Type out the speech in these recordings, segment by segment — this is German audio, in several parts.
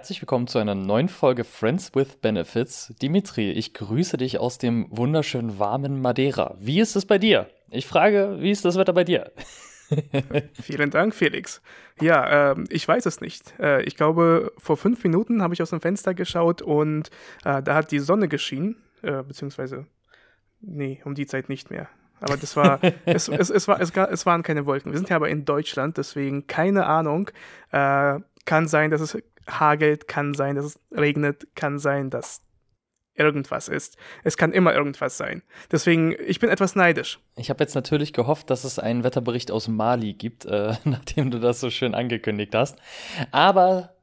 herzlich willkommen zu einer neuen Folge Friends with Benefits. Dimitri, ich grüße dich aus dem wunderschönen warmen Madeira. Wie ist es bei dir? Ich frage, wie ist das Wetter bei dir? Vielen Dank, Felix. Ja, äh, ich weiß es nicht. Äh, ich glaube, vor fünf Minuten habe ich aus dem Fenster geschaut und äh, da hat die Sonne geschienen, äh, beziehungsweise, nee, um die Zeit nicht mehr. Aber das war, es, es, es, war, es, es waren keine Wolken. Wir sind ja aber in Deutschland, deswegen keine Ahnung. Äh, kann sein, dass es hagelt, kann sein, dass es regnet, kann sein, dass irgendwas ist. Es kann immer irgendwas sein. Deswegen, ich bin etwas neidisch. Ich habe jetzt natürlich gehofft, dass es einen Wetterbericht aus Mali gibt, äh, nachdem du das so schön angekündigt hast. Aber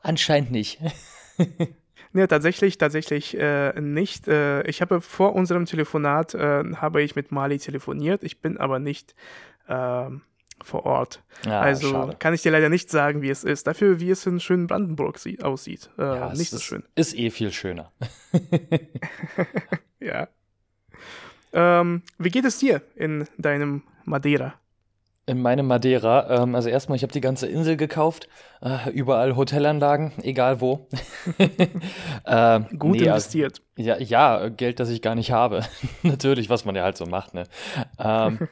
anscheinend nicht. Nee, tatsächlich, tatsächlich äh, nicht. Äh, ich habe vor unserem Telefonat äh, habe ich mit Mali telefoniert. Ich bin aber nicht ähm, vor Ort. Ja, also schade. kann ich dir leider nicht sagen, wie es ist. Dafür, wie es in schönen Brandenburg aussieht. Äh, ja, nicht so ist, schön. Ist eh viel schöner. ja. Ähm, wie geht es dir in deinem Madeira? In meinem Madeira, ähm, also erstmal, ich habe die ganze Insel gekauft, äh, überall Hotelanlagen, egal wo. äh, Gut nee, also, investiert. Ja, ja, Geld, das ich gar nicht habe. Natürlich, was man ja halt so macht, ne? Ähm,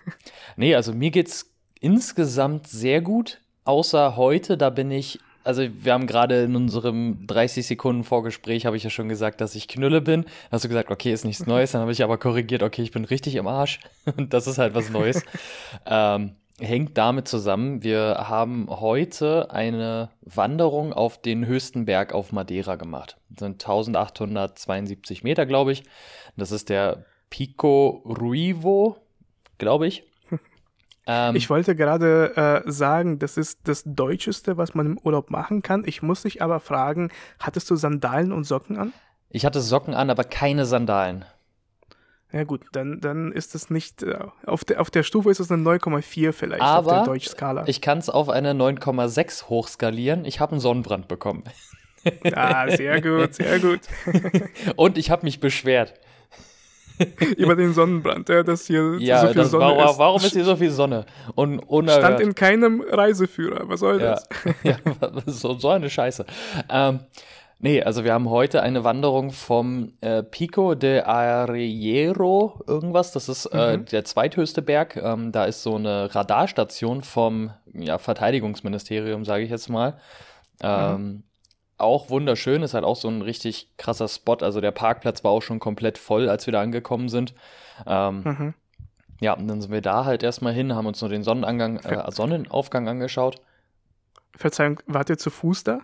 nee, also mir geht's insgesamt sehr gut, außer heute, da bin ich also wir haben gerade in unserem 30 Sekunden Vorgespräch habe ich ja schon gesagt, dass ich Knülle bin. Da hast du gesagt, okay, ist nichts Neues. Dann habe ich aber korrigiert, okay, ich bin richtig im Arsch. Und das ist halt was Neues. ähm, hängt damit zusammen, wir haben heute eine Wanderung auf den höchsten Berg auf Madeira gemacht. Das sind 1872 Meter, glaube ich. Das ist der Pico Ruivo, glaube ich. Ähm, ich wollte gerade äh, sagen, das ist das Deutscheste, was man im Urlaub machen kann. Ich muss dich aber fragen, hattest du Sandalen und Socken an? Ich hatte Socken an, aber keine Sandalen. Ja gut, dann, dann ist es nicht, äh, auf der, auf der Stufe ist es eine 9,4 vielleicht Aber auf der Deutschskala. ich kann es auf eine 9,6 hochskalieren. Ich habe einen Sonnenbrand bekommen. Ah, sehr gut, sehr gut. Und ich habe mich beschwert. Über den Sonnenbrand, ja, dass hier ja, so viel Sonne warum, ist. Warum ist hier so viel Sonne? Und unerhört. Stand in keinem Reiseführer, was soll ja. das? ja, so, so eine Scheiße. Ähm, Nee, also wir haben heute eine Wanderung vom äh, Pico de Arriero, irgendwas. Das ist äh, mhm. der zweithöchste Berg. Ähm, da ist so eine Radarstation vom ja, Verteidigungsministerium, sage ich jetzt mal. Ähm, mhm. Auch wunderschön, ist halt auch so ein richtig krasser Spot. Also der Parkplatz war auch schon komplett voll, als wir da angekommen sind. Ähm, mhm. Ja, und dann sind wir da halt erstmal hin, haben uns nur den Sonnenangang, äh, Sonnenaufgang angeschaut. Verzeihung, wart ihr zu Fuß da?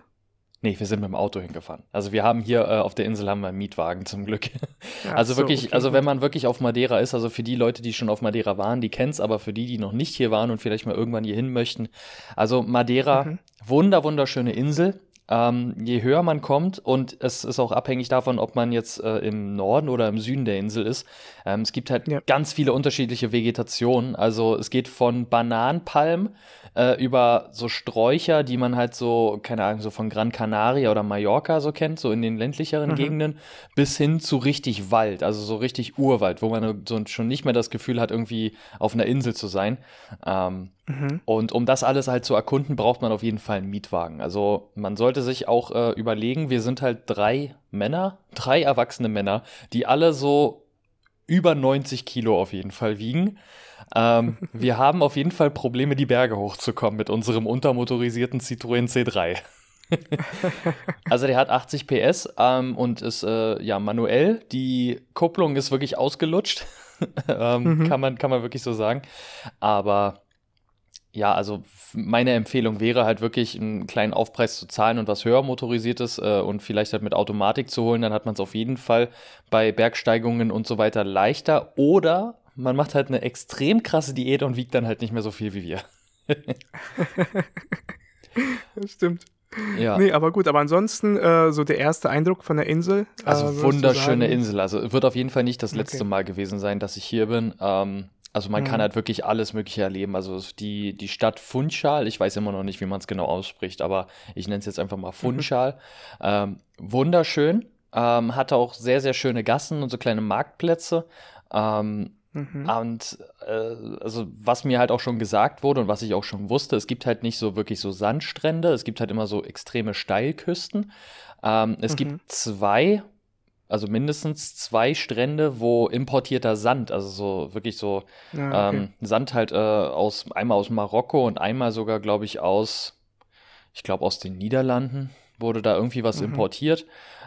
Nee, wir sind mit dem Auto hingefahren. Also wir haben hier äh, auf der Insel haben wir einen Mietwagen zum Glück. Ja, also so, wirklich, okay, also wenn man wirklich auf Madeira ist, also für die Leute, die schon auf Madeira waren, die kennen es, aber für die, die noch nicht hier waren und vielleicht mal irgendwann hier hin möchten. Also Madeira, mhm. wunder, wunderschöne Insel. Ähm, je höher man kommt, und es ist auch abhängig davon, ob man jetzt äh, im Norden oder im Süden der Insel ist, ähm, es gibt halt ja. ganz viele unterschiedliche Vegetationen. Also es geht von Bananenpalmen äh, über so Sträucher, die man halt so, keine Ahnung, so von Gran Canaria oder Mallorca so kennt, so in den ländlicheren mhm. Gegenden, bis hin zu richtig Wald, also so richtig Urwald, wo man so schon nicht mehr das Gefühl hat, irgendwie auf einer Insel zu sein. Ähm, mhm. Und um das alles halt zu erkunden, braucht man auf jeden Fall einen Mietwagen. Also man sollte sich auch äh, überlegen, wir sind halt drei Männer, drei erwachsene Männer, die alle so über 90 Kilo auf jeden Fall wiegen. Ähm, wir haben auf jeden Fall Probleme, die Berge hochzukommen mit unserem untermotorisierten Citroën C3. also der hat 80 PS ähm, und ist äh, ja manuell. Die Kupplung ist wirklich ausgelutscht. ähm, mhm. kann, man, kann man wirklich so sagen. Aber ja, also meine Empfehlung wäre halt wirklich einen kleinen Aufpreis zu zahlen und was höher motorisiertes äh, und vielleicht halt mit Automatik zu holen, dann hat man es auf jeden Fall bei Bergsteigungen und so weiter leichter. Oder man macht halt eine extrem krasse Diät und wiegt dann halt nicht mehr so viel wie wir. das stimmt. Ja. Nee, aber gut, aber ansonsten äh, so der erste Eindruck von der Insel. Also äh, wunderschöne Insel. Also wird auf jeden Fall nicht das letzte okay. Mal gewesen sein, dass ich hier bin. Ähm, also man mhm. kann halt wirklich alles Mögliche erleben. Also die, die Stadt Funchal, ich weiß immer noch nicht, wie man es genau ausspricht, aber ich nenne es jetzt einfach mal Funchal. Mhm. Ähm, wunderschön. Ähm, hatte auch sehr, sehr schöne Gassen und so kleine Marktplätze. Ähm, Mhm. Und äh, also was mir halt auch schon gesagt wurde und was ich auch schon wusste, es gibt halt nicht so wirklich so Sandstrände, es gibt halt immer so extreme Steilküsten. Ähm, es mhm. gibt zwei, also mindestens zwei Strände, wo importierter Sand, also so wirklich so ah, okay. ähm, Sand halt äh, aus einmal aus Marokko und einmal sogar, glaube ich, aus, ich glaube aus den Niederlanden wurde da irgendwie was mhm. importiert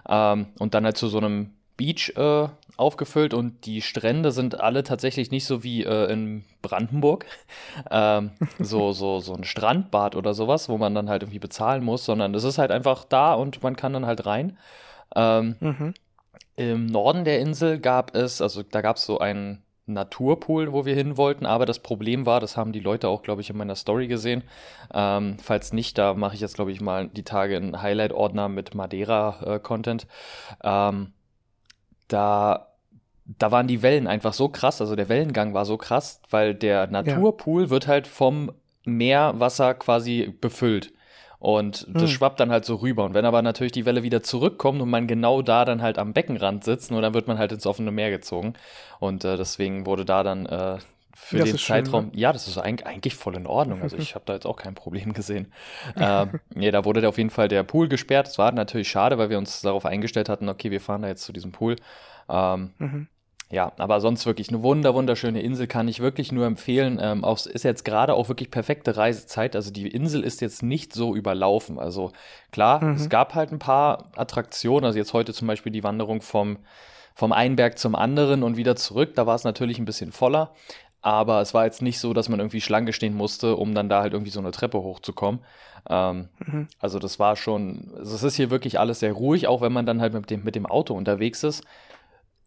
ähm, und dann halt zu so einem Beach äh, aufgefüllt und die Strände sind alle tatsächlich nicht so wie äh, in Brandenburg, ähm, so, so, so ein Strandbad oder sowas, wo man dann halt irgendwie bezahlen muss, sondern es ist halt einfach da und man kann dann halt rein. Ähm, mhm. Im Norden der Insel gab es, also da gab es so einen Naturpool, wo wir hin wollten, aber das Problem war, das haben die Leute auch, glaube ich, in meiner Story gesehen. Ähm, falls nicht, da mache ich jetzt, glaube ich, mal die Tage einen Highlight-Ordner mit Madeira-Content. Äh, ähm, da da waren die Wellen einfach so krass, also der Wellengang war so krass, weil der Naturpool ja. wird halt vom Meerwasser quasi befüllt. Und das hm. schwappt dann halt so rüber. Und wenn aber natürlich die Welle wieder zurückkommt und man genau da dann halt am Beckenrand sitzt, nur dann wird man halt ins offene Meer gezogen. Und äh, deswegen wurde da dann äh, für das den Zeitraum, schön, ne? ja, das ist eigentlich, eigentlich voll in Ordnung. Also ich habe da jetzt auch kein Problem gesehen. äh, nee, da wurde auf jeden Fall der Pool gesperrt. Das war natürlich schade, weil wir uns darauf eingestellt hatten, okay, wir fahren da jetzt zu diesem Pool. Ähm, mhm. Ja, aber sonst wirklich eine wunder, wunderschöne Insel kann ich wirklich nur empfehlen. Ähm, auch, ist jetzt gerade auch wirklich perfekte Reisezeit. Also die Insel ist jetzt nicht so überlaufen. Also klar, mhm. es gab halt ein paar Attraktionen. Also jetzt heute zum Beispiel die Wanderung vom, vom einen Berg zum anderen und wieder zurück. Da war es natürlich ein bisschen voller. Aber es war jetzt nicht so, dass man irgendwie Schlange stehen musste, um dann da halt irgendwie so eine Treppe hochzukommen. Ähm, mhm. Also das war schon, also es ist hier wirklich alles sehr ruhig, auch wenn man dann halt mit dem, mit dem Auto unterwegs ist.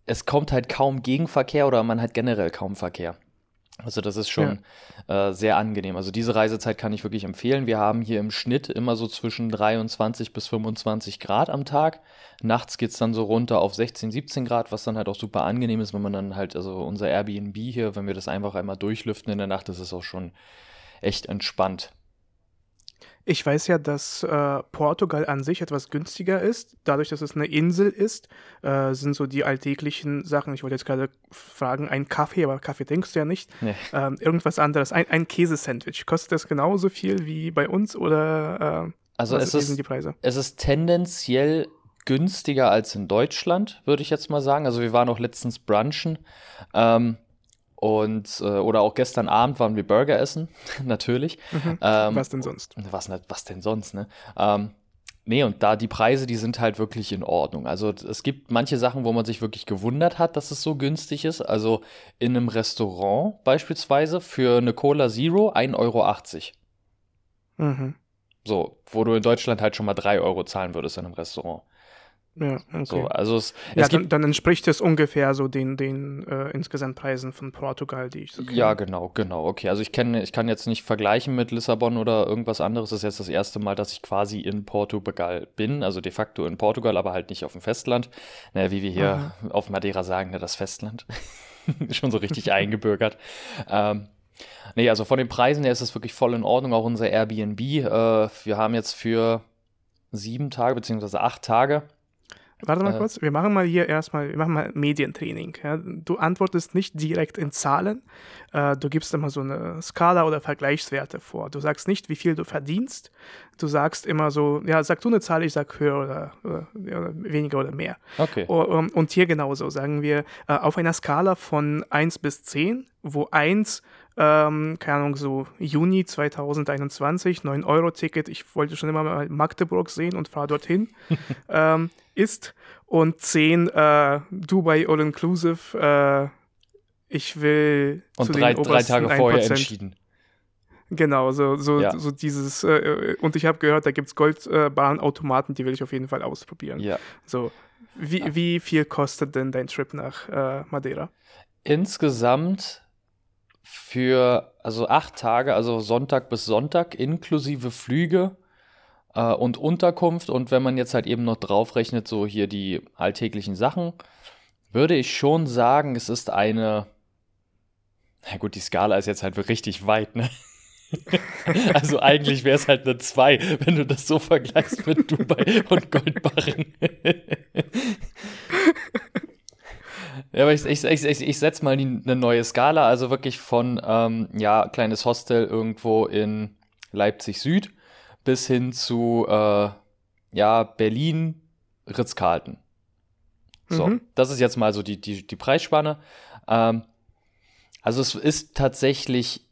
Es kommt halt kaum Gegenverkehr oder man hat generell kaum Verkehr. Also das ist schon ja. äh, sehr angenehm. Also diese Reisezeit kann ich wirklich empfehlen. Wir haben hier im Schnitt immer so zwischen 23 bis 25 Grad am Tag. Nachts geht es dann so runter auf 16, 17 Grad, was dann halt auch super angenehm ist, wenn man dann halt, also unser Airbnb hier, wenn wir das einfach einmal durchlüften in der Nacht, das ist auch schon echt entspannt. Ich weiß ja, dass äh, Portugal an sich etwas günstiger ist. Dadurch, dass es eine Insel ist, äh, sind so die alltäglichen Sachen. Ich wollte jetzt gerade fragen, ein Kaffee, aber Kaffee denkst du ja nicht. Nee. Ähm, irgendwas anderes. Ein, ein Käsesandwich. Kostet das genauso viel wie bei uns oder äh, also es ist, die Preise? Es ist tendenziell günstiger als in Deutschland, würde ich jetzt mal sagen. Also wir waren auch letztens brunchen. Ähm, und äh, oder auch gestern Abend waren wir Burger essen, natürlich. Mhm. Ähm, was denn sonst? Was, was denn sonst, ne? Ähm, nee, und da die Preise, die sind halt wirklich in Ordnung. Also es gibt manche Sachen, wo man sich wirklich gewundert hat, dass es so günstig ist. Also in einem Restaurant beispielsweise für eine Cola Zero 1,80 Euro. Mhm. So, wo du in Deutschland halt schon mal 3 Euro zahlen würdest in einem Restaurant. Ja, okay. So, also es, ja, es dann, dann, entspricht es ungefähr so den, den äh, insgesamt Preisen von Portugal, die ich so kenne. Ja, genau, genau. Okay, also ich kenne, ich kann jetzt nicht vergleichen mit Lissabon oder irgendwas anderes. Das ist jetzt das erste Mal, dass ich quasi in Portugal bin, also de facto in Portugal, aber halt nicht auf dem Festland. Naja, wie wir hier Aha. auf Madeira sagen, ne, das Festland. Schon so richtig eingebürgert. Ähm, nee, also von den Preisen her ist es wirklich voll in Ordnung. Auch unser Airbnb. Äh, wir haben jetzt für sieben Tage beziehungsweise acht Tage Warte mal äh, kurz, wir machen mal hier erstmal, wir machen mal Medientraining. Ja. Du antwortest nicht direkt in Zahlen, äh, du gibst immer so eine Skala oder Vergleichswerte vor. Du sagst nicht, wie viel du verdienst, du sagst immer so, ja, sag du eine Zahl, ich sag höher oder, oder, oder weniger oder mehr. Okay. Und, und hier genauso, sagen wir, äh, auf einer Skala von 1 bis 10, wo 1 ähm, keine Ahnung, so Juni 2021, 9-Euro-Ticket, ich wollte schon immer mal Magdeburg sehen und fahre dorthin, ähm, ist. Und 10 äh, Dubai All-Inclusive, äh, ich will und zu drei, den drei Tage 1%. vorher entschieden. Genau, so, so, ja. so dieses, äh, und ich habe gehört, da gibt es Goldbahnautomaten, die will ich auf jeden Fall ausprobieren. Ja. So, wie, ja. wie viel kostet denn dein Trip nach äh, Madeira? Insgesamt für also acht Tage, also Sonntag bis Sonntag, inklusive Flüge äh, und Unterkunft. Und wenn man jetzt halt eben noch draufrechnet, so hier die alltäglichen Sachen, würde ich schon sagen, es ist eine. Na gut, die Skala ist jetzt halt richtig weit, ne? also eigentlich wäre es halt eine 2, wenn du das so vergleichst mit Dubai und Goldbarren. Ja, aber ich, ich, ich, ich setze mal die, eine neue Skala, also wirklich von, ähm, ja, kleines Hostel irgendwo in Leipzig Süd bis hin zu, äh, ja, Berlin, Ritz-Carlton. So, mhm. das ist jetzt mal so die, die, die Preisspanne. Ähm, also es ist tatsächlich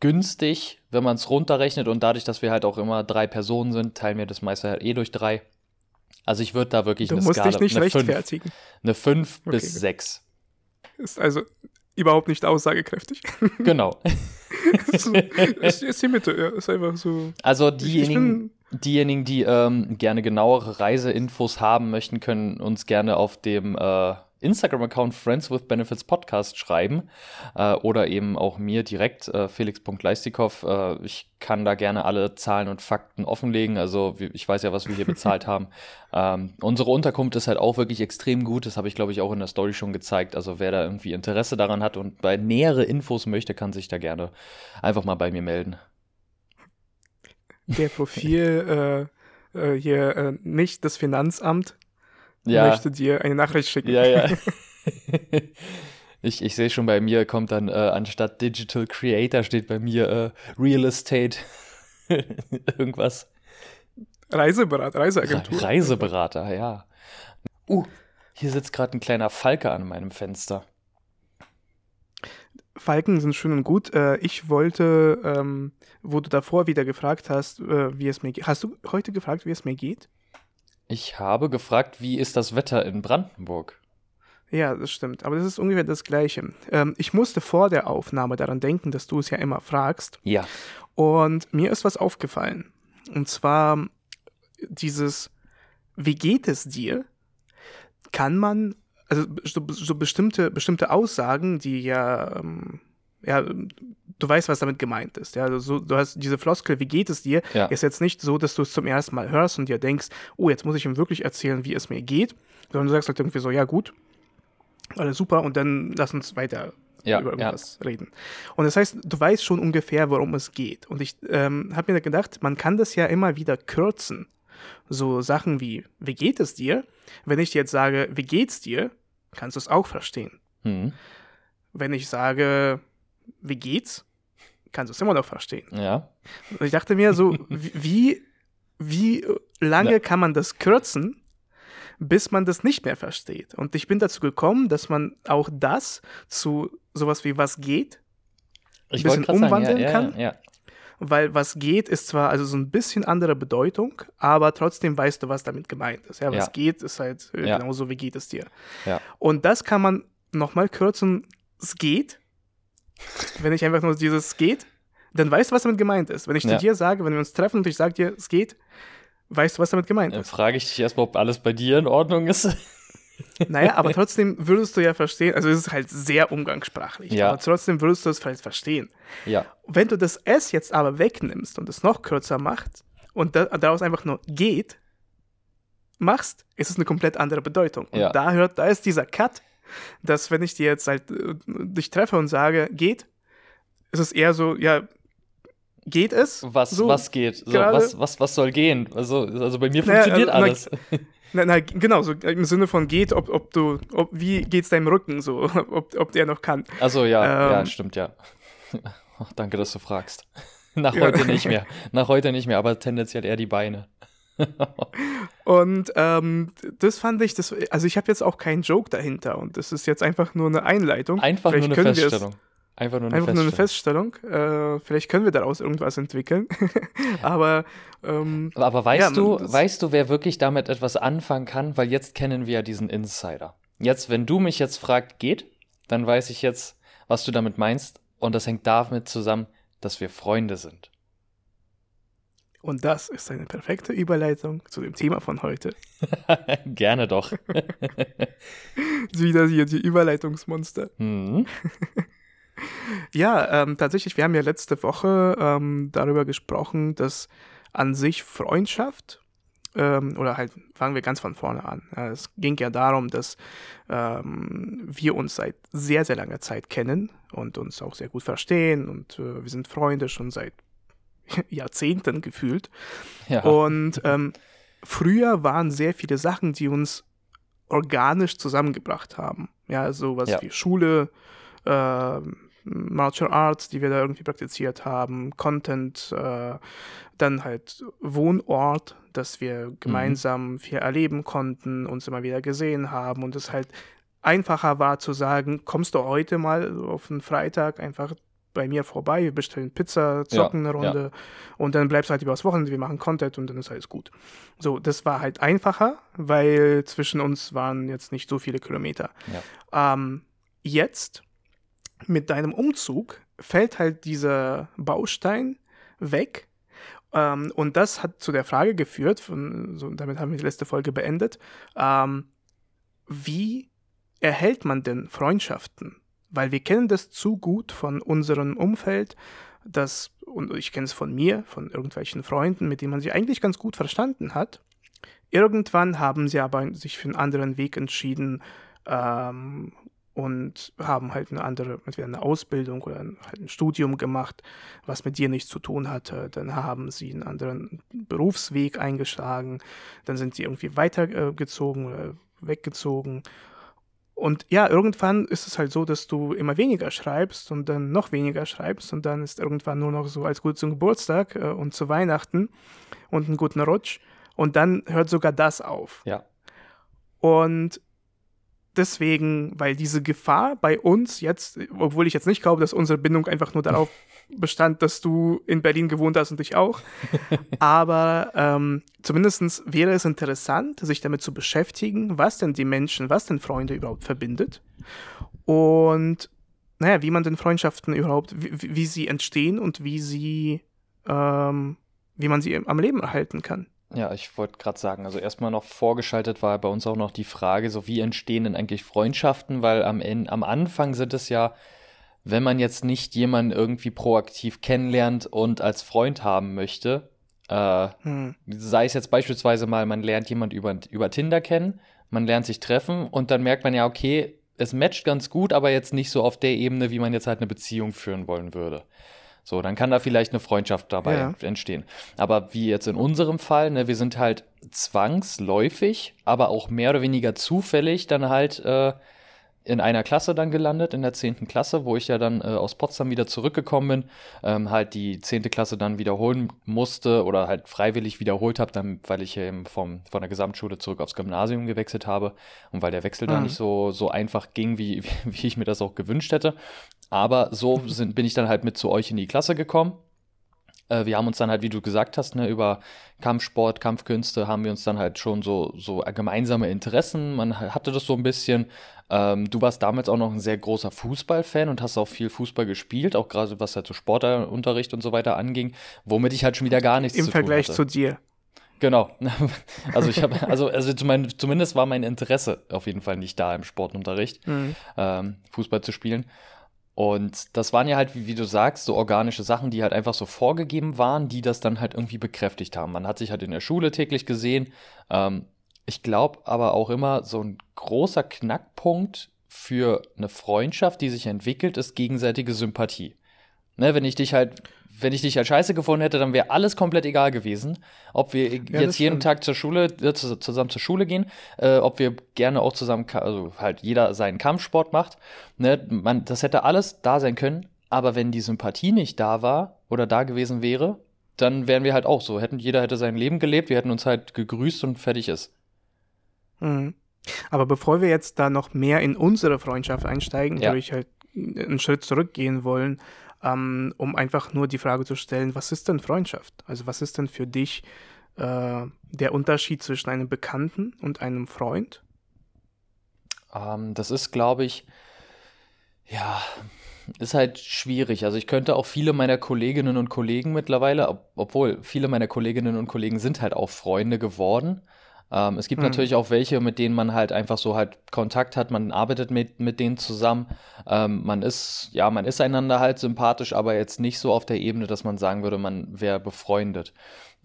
günstig, wenn man es runterrechnet und dadurch, dass wir halt auch immer drei Personen sind, teilen wir das meiste halt eh durch drei. Also ich würde da wirklich du eine musst Skala, dich nicht eine rechtfertigen. 5, eine 5 Okay, bis gut. 6. Ist also überhaupt nicht aussagekräftig. Genau. ist, ist, ist die Mitte, ja. Ist einfach so. Also diejenigen, diejenigen, die ähm, gerne genauere Reiseinfos haben möchten, können uns gerne auf dem äh, Instagram-Account Friends with Benefits Podcast schreiben äh, oder eben auch mir direkt, äh, felix.leistikow. Äh, ich kann da gerne alle Zahlen und Fakten offenlegen. Also ich weiß ja, was wir hier bezahlt haben. Ähm, unsere Unterkunft ist halt auch wirklich extrem gut. Das habe ich, glaube ich, auch in der Story schon gezeigt. Also wer da irgendwie Interesse daran hat und bei nähere Infos möchte, kann sich da gerne einfach mal bei mir melden. Der Profil äh, äh, hier äh, nicht das Finanzamt Ja. möchte dir eine Nachricht schicken. Ja, ja. ich ich sehe schon, bei mir kommt dann äh, anstatt Digital Creator steht bei mir äh, Real Estate. Irgendwas. Reiseberater, Reiseagentur. Reiseberater, ja. Uh, hier sitzt gerade ein kleiner Falke an meinem Fenster. Falken sind schön und gut. Äh, ich wollte, ähm, wo du davor wieder gefragt hast, äh, wie es mir geht. Hast du heute gefragt, wie es mir geht? Ich habe gefragt, wie ist das Wetter in Brandenburg? Ja, das stimmt. Aber das ist ungefähr das Gleiche. Ähm, ich musste vor der Aufnahme daran denken, dass du es ja immer fragst. Ja. Und mir ist was aufgefallen. Und zwar dieses, wie geht es dir? Kann man, also so, so bestimmte, bestimmte Aussagen, die ja, ähm, ja, du weißt, was damit gemeint ist. Ja, also so, du hast diese Floskel, wie geht es dir, Ja. ist jetzt nicht so, dass du es zum ersten Mal hörst und dir denkst, oh, jetzt muss ich ihm wirklich erzählen, wie es mir geht, sondern du sagst halt irgendwie so, ja gut, alles super und dann lass uns weiter Ja, über ja. irgendwas reden. Und das heißt, du weißt schon ungefähr, worum es geht. Und ich ähm, habe mir gedacht, man kann das ja immer wieder kürzen. So Sachen wie, wie geht es dir? Wenn ich dir jetzt sage, wie geht's dir, kannst du es auch verstehen. Hm. Wenn ich sage, wie geht's, kannst du es immer noch verstehen. Ja. Und ich dachte mir so, wie, wie lange Ja. kann man das kürzen, bis man das nicht mehr versteht? Und ich bin dazu gekommen, dass man auch das zu sowas wie was geht, Ich Bisschen gerade sagen, umwandeln ja, kann? Ja. weil was geht ist zwar also so ein bisschen andere Bedeutung, aber trotzdem weißt du, was damit gemeint ist. Ja, was Ja. geht ist halt äh, genauso, wie geht es dir. Ja. Und das kann man nochmal kürzen, es geht. Wenn ich einfach nur dieses geht, dann weißt du, was damit gemeint ist. Wenn ich Ja. zu dir sage, wenn wir uns treffen und ich sage dir, es geht, weißt du, was damit gemeint Dann ist. frage ich dich erstmal, ob alles bei dir in Ordnung ist. Naja, aber trotzdem würdest du ja verstehen, also es ist halt sehr umgangssprachlich, Ja. aber trotzdem würdest du es vielleicht verstehen. ja. Wenn du das S jetzt aber wegnimmst und es noch kürzer machst und da, daraus einfach nur geht machst, ist es eine komplett andere Bedeutung. Und Ja. da hört, da ist dieser Cut, dass wenn ich dir jetzt halt äh, dich treffe und sage, geht, ist es eher so, ja, geht es? Was, so, was geht? So, was, was, was soll gehen? Also, also bei mir Naja, funktioniert also, na- alles. Na, na, genau, so im Sinne von geht, ob, ob du, ob, wie geht's deinem Rücken so, ob, ob der noch kann. Also ja, ja, Ähm, stimmt, ja. Danke, dass du fragst. Nach Ja. heute nicht mehr. Nach heute nicht mehr, aber tendenziell eher die Beine. Und ähm, das fand ich, das, also ich habe jetzt auch keinen Joke dahinter und das ist jetzt einfach nur eine Einleitung. Einfach Vielleicht nur eine Feststellung. Einfach nur eine Einfach nur eine Feststellung. Feststellung. Äh, vielleicht können wir daraus irgendwas entwickeln. Aber ähm, Aber weißt Ja, du, weißt du, wer wirklich damit etwas anfangen kann? Weil jetzt kennen wir ja diesen Insider. Jetzt, wenn du mich jetzt fragst, geht, dann weiß ich jetzt, was du damit meinst. Und das hängt damit zusammen, dass wir Freunde sind. Und das ist eine perfekte Überleitung zu dem Thema von heute. Gerne doch. Wieder hier die Überleitungsmonster. Hm. Ja, ähm, tatsächlich, wir haben ja letzte Woche ähm, darüber gesprochen, dass an sich Freundschaft, ähm, oder halt fangen wir ganz von vorne an. Es ging ja darum, dass ähm, wir uns seit sehr, sehr langer Zeit kennen und uns auch sehr gut verstehen und äh, wir sind Freunde schon seit Jahrzehnten gefühlt. Ja. Und ähm, früher waren sehr viele Sachen, die uns organisch zusammengebracht haben. Ja, sowas ja. wie Schule, äh, Martial Arts, die wir da irgendwie praktiziert haben, Content, äh, dann halt Wohnort, dass wir mhm. gemeinsam mhm. viel erleben konnten, uns immer wieder gesehen haben und es halt einfacher war zu sagen, kommst du heute mal auf einen Freitag einfach bei mir vorbei, wir bestellen Pizza, zocken ja, eine Runde ja. und dann bleibst du halt übers Wochenende, wir machen Content und dann ist alles gut. So, das war halt einfacher, weil zwischen uns waren jetzt nicht so viele Kilometer. Ja. Ähm, jetzt, mit deinem Umzug, fällt halt dieser Baustein weg. Ähm, und das hat zu der Frage geführt, von, so, damit haben wir die letzte Folge beendet, ähm, wie erhält man denn Freundschaften? Weil wir kennen das zu gut von unserem Umfeld, dass, und ich kenne es von mir, von irgendwelchen Freunden, mit denen man sich eigentlich ganz gut verstanden hat. Irgendwann haben sie aber sich für einen anderen Weg entschieden ähm, und haben halt eine andere, entweder eine Ausbildung oder ein, halt ein Studium gemacht, was mit dir nichts zu tun hatte. Dann haben sie einen anderen Berufsweg eingeschlagen. Dann sind sie irgendwie weitergezogen oder weggezogen und ja, irgendwann ist es halt so, dass du immer weniger schreibst und dann noch weniger schreibst und dann ist irgendwann nur noch so als gut zum Geburtstag äh, und zu Weihnachten und einen guten Rutsch und dann hört sogar das auf. Ja. Und deswegen, weil diese Gefahr bei uns jetzt, obwohl ich jetzt nicht glaube, dass unsere Bindung einfach nur darauf bestand, dass du in Berlin gewohnt hast und ich auch, aber ähm, zumindest wäre es interessant, sich damit zu beschäftigen, was denn die Menschen, was denn Freunde überhaupt verbindet und naja, wie man denn Freundschaften überhaupt, wie, wie sie entstehen und wie sie, ähm, wie man sie am Leben erhalten kann. Ja, ich wollte gerade sagen, also erstmal noch vorgeschaltet war bei uns auch noch die Frage, so wie entstehen denn eigentlich Freundschaften, weil am, Ende, am Anfang sind es ja, wenn man jetzt nicht jemanden irgendwie proaktiv kennenlernt und als Freund haben möchte, äh, hm. sei es jetzt beispielsweise mal, man lernt jemand über, über Tinder kennen, man lernt sich treffen und dann merkt man ja, okay, es matcht ganz gut, aber jetzt nicht so auf der Ebene, wie man jetzt halt eine Beziehung führen wollen würde. So, dann kann da vielleicht eine Freundschaft dabei ja. entstehen. Aber wie jetzt in unserem Fall, ne, wir sind halt zwangsläufig, aber auch mehr oder weniger zufällig dann halt äh, in einer Klasse dann gelandet, in der zehnten Klasse, wo ich ja dann äh, aus Potsdam wieder zurückgekommen bin, ähm, halt die zehnte Klasse dann wiederholen musste oder halt freiwillig wiederholt habe, dann, weil ich eben vom, von der Gesamtschule zurück aufs Gymnasium gewechselt habe und weil der Wechsel mhm. da nicht so, so einfach ging, wie, wie ich mir das auch gewünscht hätte. Aber so sind, bin ich dann halt mit zu euch in die Klasse gekommen äh, wir haben uns dann halt, wie du gesagt hast, ne, über Kampfsport, Kampfkünste haben wir uns dann halt schon so, so gemeinsame Interessen. Man hatte das so ein bisschen. Ähm, du warst damals auch noch ein sehr großer Fußballfan und hast auch viel Fußball gespielt, auch gerade was halt so Sportunterricht und so weiter anging, womit ich halt schon wieder gar nichts Im zu Vergleich tun hatte. zu dir. Genau. Also ich habe, also, also zumindest war mein Interesse auf jeden Fall nicht da im Sportunterricht, mhm. ähm, Fußball zu spielen. Und das waren ja halt, wie, wie, du sagst, so organische Sachen, die halt einfach so vorgegeben waren, die das dann halt irgendwie bekräftigt haben. Man hat sich halt in der Schule täglich gesehen. Ähm, ich glaube aber auch immer, so ein großer Knackpunkt für eine Freundschaft, die sich entwickelt, ist gegenseitige Sympathie. Ne, wenn ich dich halt wenn ich dich als scheiße gefunden hätte, dann wäre alles komplett egal gewesen. Ob wir ja, jetzt jeden Tag zur Schule, äh, zusammen zur Schule gehen, äh, ob wir gerne auch zusammen, also halt jeder seinen Kampfsport macht. Ne? Man, das hätte alles da sein können, aber wenn die Sympathie nicht da war oder da gewesen wäre, dann wären wir halt auch so. Hätten, jeder hätte sein Leben gelebt, wir hätten uns halt gegrüßt und fertig ist. Mhm. Aber bevor wir jetzt da noch mehr in unsere Freundschaft einsteigen, ja. würde ich halt einen Schritt zurückgehen wollen ähm, um einfach nur die Frage zu stellen, was ist denn Freundschaft? Also was ist denn für dich äh, der Unterschied zwischen einem Bekannten und einem Freund? Ähm, das ist, glaube ich, ja, ist halt schwierig. Also ich könnte auch viele meiner Kolleginnen und Kollegen mittlerweile, ob, obwohl viele meiner Kolleginnen und Kollegen sind halt auch Freunde geworden. Ähm, es gibt mhm. natürlich auch welche, mit denen man halt einfach so halt Kontakt hat, man arbeitet mit, mit denen zusammen. Ähm, man ist, ja, man ist einander halt sympathisch, aber jetzt nicht so auf der Ebene, dass man sagen würde, man wäre befreundet.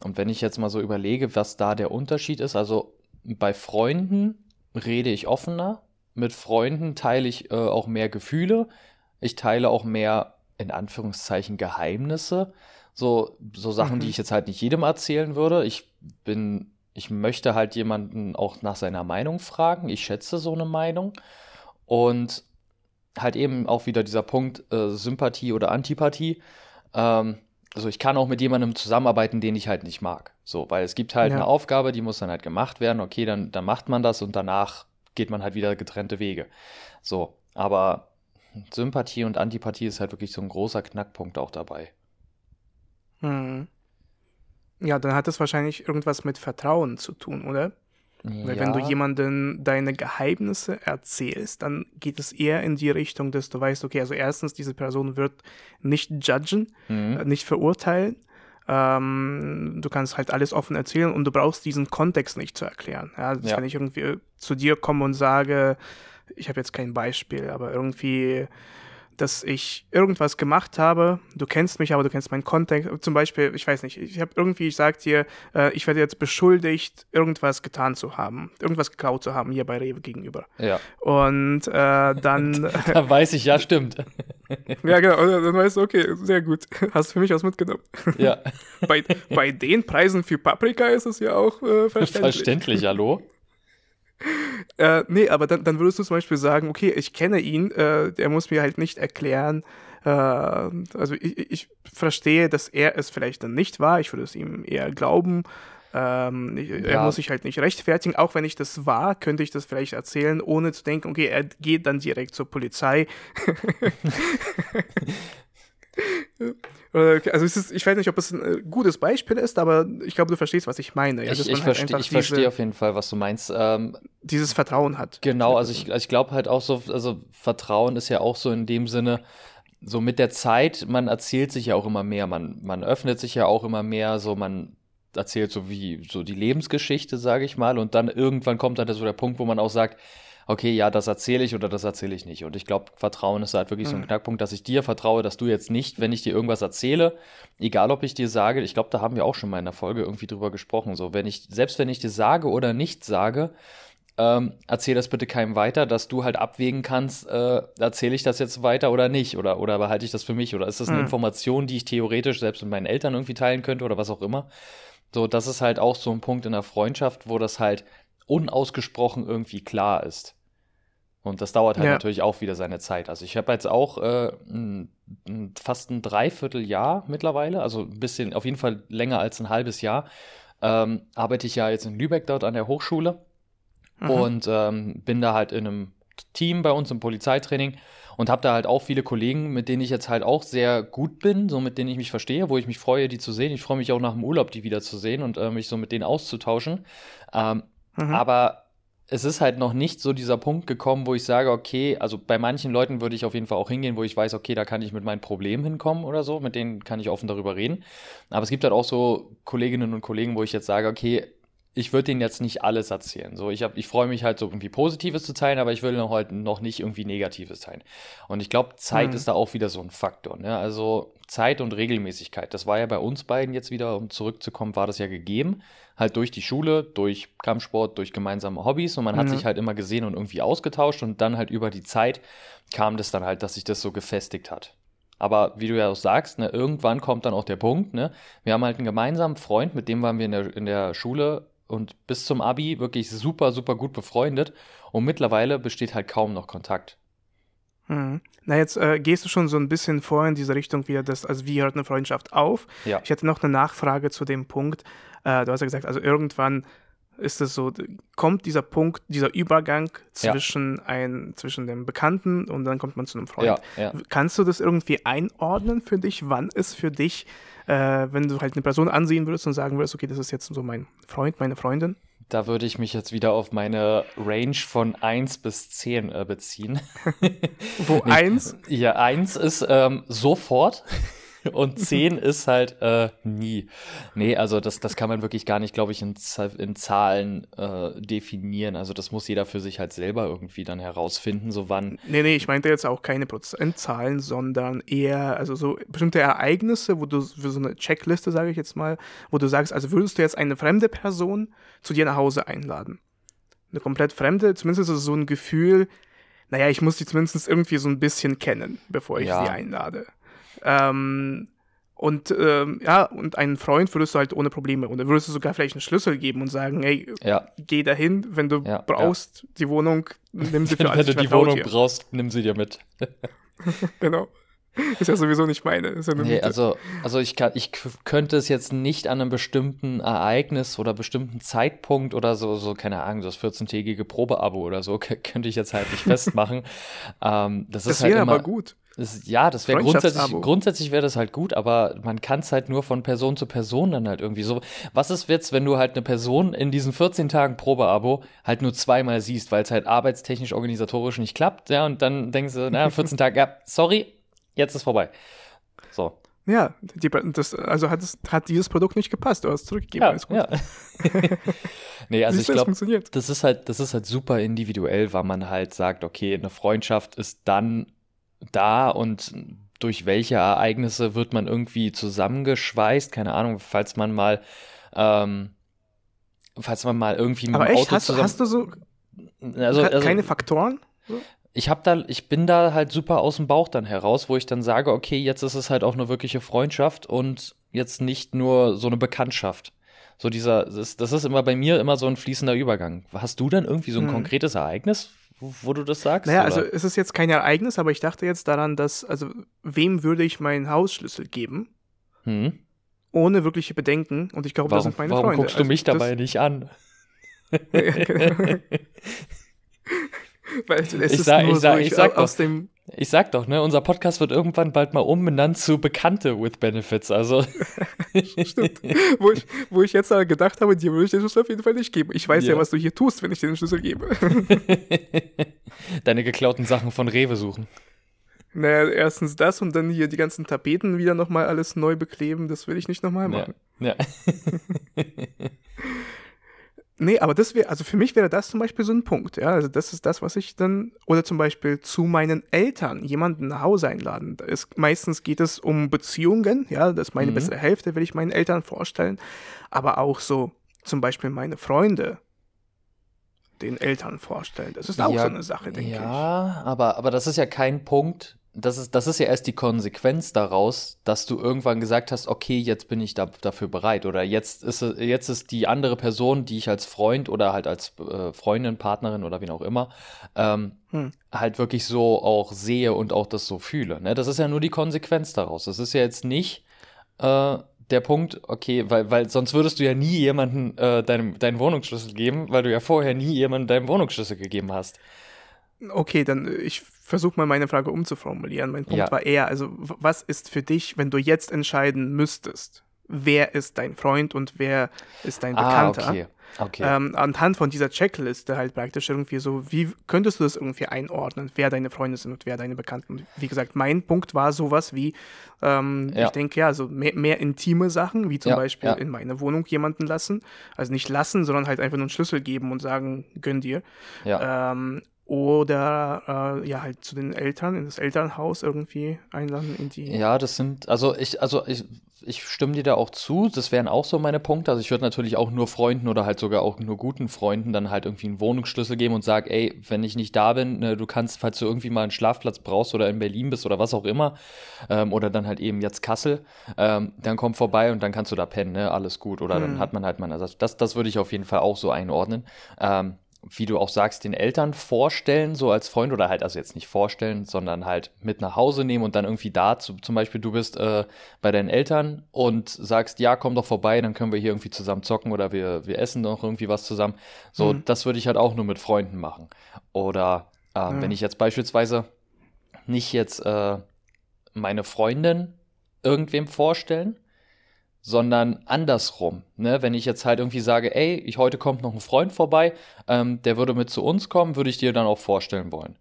Und wenn ich jetzt mal so überlege, was da der Unterschied ist, also bei Freunden rede ich offener, mit Freunden teile ich äh, auch mehr Gefühle, ich teile auch mehr in Anführungszeichen Geheimnisse, so, so Sachen, mhm. die ich jetzt halt nicht jedem erzählen würde. Ich bin ich möchte halt jemanden auch nach seiner Meinung fragen. Ich schätze so eine Meinung. Und halt eben auch wieder dieser Punkt äh, Sympathie oder Antipathie. Ähm, also ich kann auch mit jemandem zusammenarbeiten, den ich halt nicht mag. So, weil es gibt halt ja. eine Aufgabe, die muss dann halt gemacht werden. Okay, dann, dann macht man das und danach geht man halt wieder getrennte Wege. So, aber Sympathie und Antipathie ist halt wirklich so ein großer Knackpunkt auch dabei. Hm. Ja, dann hat es wahrscheinlich irgendwas mit Vertrauen zu tun, oder? Ja. Weil wenn du jemandem deine Geheimnisse erzählst, dann geht es eher in die Richtung, dass du weißt, okay, also erstens, diese Person wird nicht judgen, mhm. Äh, nicht verurteilen. Ähm, du kannst halt alles offen erzählen und du brauchst diesen Kontext nicht zu erklären. Ja, also ja. wenn ich irgendwie zu dir komme und sage, ich habe jetzt kein Beispiel, aber irgendwie dass ich irgendwas gemacht habe. Du kennst mich, aber du kennst meinen Kontext. Zum Beispiel, ich weiß nicht, ich habe irgendwie, ich sag dir, äh, ich werde jetzt beschuldigt, irgendwas getan zu haben, irgendwas geklaut zu haben hier bei Rewe gegenüber. Ja. Und äh, dann. da weiß ich, ja, stimmt. ja, genau. Und dann weißt du, okay, sehr gut. Hast du für mich was mitgenommen. Ja. bei, bei den Preisen für Paprika ist es ja auch äh, verständlich. Verständlich, hallo? Äh, nee, aber dann, dann würdest du zum Beispiel sagen, okay, ich kenne ihn, äh, der muss mir halt nicht erklären, äh, also ich, ich verstehe, dass er es vielleicht dann nicht war, ich würde es ihm eher glauben, ähm, ja. Er muss sich halt nicht rechtfertigen. Auch wenn ich das war, könnte ich das vielleicht erzählen, ohne zu denken, okay, er geht dann direkt zur Polizei. Also ist, ich weiß nicht, ob es ein äh, gutes Beispiel ist, aber ich glaube, du verstehst, was ich meine. Ja, ich, ich, halt verstehe, ich verstehe auf jeden Fall, was du meinst. Ähm, dieses Vertrauen hat. Genau, also ich, also ich glaube halt auch so, also Vertrauen ist ja auch so in dem Sinne, so mit der Zeit, man erzählt sich ja auch immer mehr, man, man öffnet sich ja auch immer mehr, so man erzählt so wie so die Lebensgeschichte, sage ich mal, und dann irgendwann kommt dann so der Punkt, wo man auch sagt, okay, ja, das erzähle ich oder das erzähle ich nicht. Und ich glaube, Vertrauen ist halt wirklich mhm. so ein mhm. Knackpunkt, dass ich dir vertraue, dass du jetzt nicht, wenn ich dir irgendwas erzähle, egal ob ich dir sage, ich glaube, da haben wir auch schon mal in der Folge irgendwie drüber gesprochen, so, wenn ich, selbst wenn ich dir sage oder nicht sage, ähm, erzähl das bitte keinem weiter, dass du halt abwägen kannst, äh, erzähle ich das jetzt weiter oder nicht oder, oder behalte ich das für mich oder ist das eine mhm. Information, die ich theoretisch selbst mit meinen Eltern irgendwie teilen könnte oder was auch immer. So, das ist halt auch so ein Punkt in der Freundschaft, wo das halt unausgesprochen irgendwie klar ist. Und das dauert halt ja. natürlich auch wieder seine Zeit. Also ich habe jetzt auch äh, ein, ein, fast ein Dreivierteljahr mittlerweile, also ein bisschen, auf jeden Fall länger als ein halbes Jahr, ähm, arbeite ich ja jetzt in Lübeck dort an der Hochschule mhm. und ähm, bin da halt in einem Team bei uns im Polizeitraining und habe da halt auch viele Kollegen, mit denen ich jetzt halt auch sehr gut bin, so mit denen ich mich verstehe, wo ich mich freue, die zu sehen. Ich freue mich auch nach dem Urlaub, die wieder zu sehen und äh, mich so mit denen auszutauschen. Ähm, mhm. Aber es ist halt noch nicht so dieser Punkt gekommen, wo ich sage, okay, also bei manchen Leuten würde ich auf jeden Fall auch hingehen, wo ich weiß, okay, da kann ich mit meinen Problemen hinkommen oder so, mit denen kann ich offen darüber reden. Aber es gibt halt auch so Kolleginnen und Kollegen, wo ich jetzt sage, okay, ich würde denen jetzt nicht alles erzählen. So, ich, hab, ich freue mich halt so irgendwie Positives zu teilen, aber ich will noch halt noch nicht irgendwie Negatives teilen. Und ich glaube, Zeit mhm. ist da auch wieder so ein Faktor. Ne? Also Zeit und Regelmäßigkeit. Das war ja bei uns beiden jetzt wieder, um zurückzukommen, war das ja gegeben. Halt durch die Schule, durch Kampfsport, durch gemeinsame Hobbys und man mhm. hat sich halt immer gesehen und irgendwie ausgetauscht und dann halt über die Zeit kam das dann halt, dass sich das so gefestigt hat. Aber wie du ja auch sagst, ne, irgendwann kommt dann auch der Punkt, ne? Wir haben halt einen gemeinsamen Freund, mit dem waren wir in der, in der Schule und bis zum Abi wirklich super, super gut befreundet. Und mittlerweile besteht halt kaum noch Kontakt. Hm. Na, jetzt äh, gehst du schon so ein bisschen vor in diese Richtung, wie das, also wie hört eine Freundschaft auf? Ja. Ich hätte noch eine Nachfrage zu dem Punkt. Äh, du hast ja gesagt, also irgendwann ist es so, kommt dieser Punkt, dieser Übergang zwischen ja. ein, zwischen dem Bekannten und dann kommt man zu einem Freund. Ja, ja. Kannst du das irgendwie einordnen für dich? Wann ist für dich äh, wenn du halt eine Person ansehen würdest und sagen würdest, okay, das ist jetzt so mein Freund, meine Freundin? Da würde ich mich jetzt wieder auf meine Range von 1 bis 10 äh, beziehen. Wo 1? Ja, 1 ist ähm, sofort. Und 10 ist halt äh, nie. Nee, also das, das kann man wirklich gar nicht, glaube ich, in, in Zahlen äh, definieren. Also das muss jeder für sich halt selber irgendwie dann herausfinden, so wann. Nee, nee, ich meinte jetzt auch keine Prozentzahlen, sondern eher, also so bestimmte Ereignisse, wo du für so eine Checkliste, sage ich jetzt mal, wo du sagst, also würdest du jetzt eine fremde Person zu dir nach Hause einladen? Eine komplett fremde, zumindest ist es so ein Gefühl, naja, ich muss die zumindest irgendwie so ein bisschen kennen, bevor ich ja. sie einlade. Ähm, Und ähm, ja, und einen Freund würdest du halt ohne Probleme. Und dann würdest du sogar vielleicht einen Schlüssel geben und sagen, hey, ja. geh dahin, wenn du ja, brauchst ja. die Wohnung, nimm sie für alles. Wenn du die Wohnung hier. brauchst, nimm sie dir mit. genau. Ist ja sowieso nicht meine. Ist ja nee, also, also ich, kann, ich könnte es jetzt nicht an einem bestimmten Ereignis oder bestimmten Zeitpunkt oder so, so keine Ahnung, das 14-tägige Probeabo oder so, könnte ich jetzt halt nicht festmachen. ähm, das, das wäre halt aber gut. Das, ja, das wäre grundsätzlich, grundsätzlich wäre das halt gut, aber man kann es halt nur von Person zu Person dann halt irgendwie so. Was ist jetzt, wenn du halt eine Person in diesen 14 Tagen Probeabo halt nur zweimal siehst, weil es halt arbeitstechnisch, organisatorisch nicht klappt, ja, und dann denkst du, na, 14 Tage, ja, sorry, jetzt ist vorbei. So. Ja, die, das, also hat, es, hat dieses Produkt nicht gepasst, du hast zurückgegeben, ja, alles gut. Ja. nee, also ich glaube, das ist halt, das ist halt super individuell, weil man halt sagt, okay, eine Freundschaft ist dann da und durch welche Ereignisse wird man irgendwie zusammengeschweißt? Keine Ahnung, falls man mal, ähm, falls man mal irgendwie mit Aber dem echt? Auto hast, zusammen. Hast du so also, also keine Faktoren? Ich habe da, ich bin da halt super aus dem Bauch dann heraus, wo ich dann sage, okay, jetzt ist es halt auch eine wirkliche Freundschaft und jetzt nicht nur so eine Bekanntschaft. So dieser, das, das ist immer bei mir immer so ein fließender Übergang. Hast du dann irgendwie so ein hm. konkretes Ereignis, wo du das sagst? Naja, oder? also es ist jetzt kein Ereignis, aber ich dachte jetzt daran, dass, also wem würde ich meinen Hausschlüssel geben? Hm? Ohne wirkliche Bedenken. Und ich glaube, das sind meine warum Freunde. Warum guckst du also, mich dabei nicht an? Weil es ich ist sag, nur ich sag, so, ich, ich sag aus doch, dem ich sag doch, ne, unser Podcast wird irgendwann bald mal umbenannt zu Bekannte with Benefits. Also. Stimmt. Wo ich, wo ich jetzt gedacht habe, dir würde ich den Schlüssel auf jeden Fall nicht geben. Ich weiß ja, ja was du hier tust, wenn ich dir den Schlüssel gebe. Deine geklauten Sachen von Rewe suchen. Naja, erstens das und dann hier die ganzen Tapeten wieder nochmal alles neu bekleben. Das will ich nicht nochmal machen. Ja. ja. Nee, aber das wäre, also für mich wäre das zum Beispiel so ein Punkt, ja. Also das ist das, was ich dann, oder zum Beispiel zu meinen Eltern jemanden nach Hause einladen. Ist, meistens geht es um Beziehungen, ja, das ist meine mhm. bessere Hälfte, will ich meinen Eltern vorstellen. Aber auch so zum Beispiel meine Freunde den Eltern vorstellen. Das ist auch ja, so eine Sache, denke ja, ich. Ja, aber, aber das ist ja kein Punkt, das ist, das ist ja erst die Konsequenz daraus, dass du irgendwann gesagt hast, okay, jetzt bin ich da, dafür bereit. Oder jetzt ist, jetzt ist die andere Person, die ich als Freund oder halt als äh, Freundin, Partnerin oder wie auch immer, ähm, hm. halt wirklich so auch sehe und auch das so fühle. Ne? Das ist ja nur die Konsequenz daraus. Das ist ja jetzt nicht äh, der Punkt, okay, weil, weil sonst würdest du ja nie jemanden äh, deinem, deinen Wohnungsschlüssel geben, weil du ja vorher nie jemanden deinen Wohnungsschlüssel gegeben hast. Okay, dann äh, ich versuche mal meine Frage umzuformulieren. Mein Punkt ja. war eher, also was ist für dich, wenn du jetzt entscheiden müsstest, wer ist dein Freund und wer ist dein ah, Bekannter? Okay. Okay. Ähm, anhand von dieser Checkliste halt praktisch irgendwie so, wie könntest du das irgendwie einordnen, wer deine Freunde sind und wer deine Bekannten? Wie gesagt, mein Punkt war sowas wie, ähm, ja. ich denke ja, so mehr, mehr, intime Sachen, wie zum ja, Beispiel ja. in meine Wohnung jemanden lassen. Also nicht lassen, sondern halt einfach nur einen Schlüssel geben und sagen, gönn dir. Ähm, oder äh, ja halt zu den Eltern in das Elternhaus irgendwie einladen in die ja das sind also ich also ich, ich stimme dir da auch zu. Das wären auch so meine Punkte. Also ich würde natürlich auch nur Freunden oder halt sogar auch nur guten Freunden dann halt irgendwie einen Wohnungsschlüssel geben und sag ey wenn ich nicht da bin ne, du kannst falls du irgendwie mal einen Schlafplatz brauchst oder in Berlin bist oder was auch immer ähm, oder dann halt eben jetzt Kassel ähm, dann komm vorbei und dann kannst du da pennen ne alles gut. Oder hm. dann hat man halt mal Ersatz. Das das würde ich auf jeden Fall auch so einordnen. Ähm, wie du auch sagst, den Eltern vorstellen, so als Freund oder halt, also jetzt nicht vorstellen, sondern halt mit nach Hause nehmen und dann irgendwie da, zu, zum Beispiel du bist äh, bei deinen Eltern und sagst, ja, komm doch vorbei, dann können wir hier irgendwie zusammen zocken oder wir, wir essen doch irgendwie was zusammen. So, mhm. das würde ich halt auch nur mit Freunden machen. Oder äh, mhm. wenn ich jetzt beispielsweise nicht jetzt äh, meine Freundin irgendwem vorstellen, sondern andersrum. Ne? Wenn ich jetzt halt irgendwie sage, ey, ich, heute kommt noch ein Freund vorbei, ähm, der würde mit zu uns kommen, würde ich dir dann auch vorstellen wollen.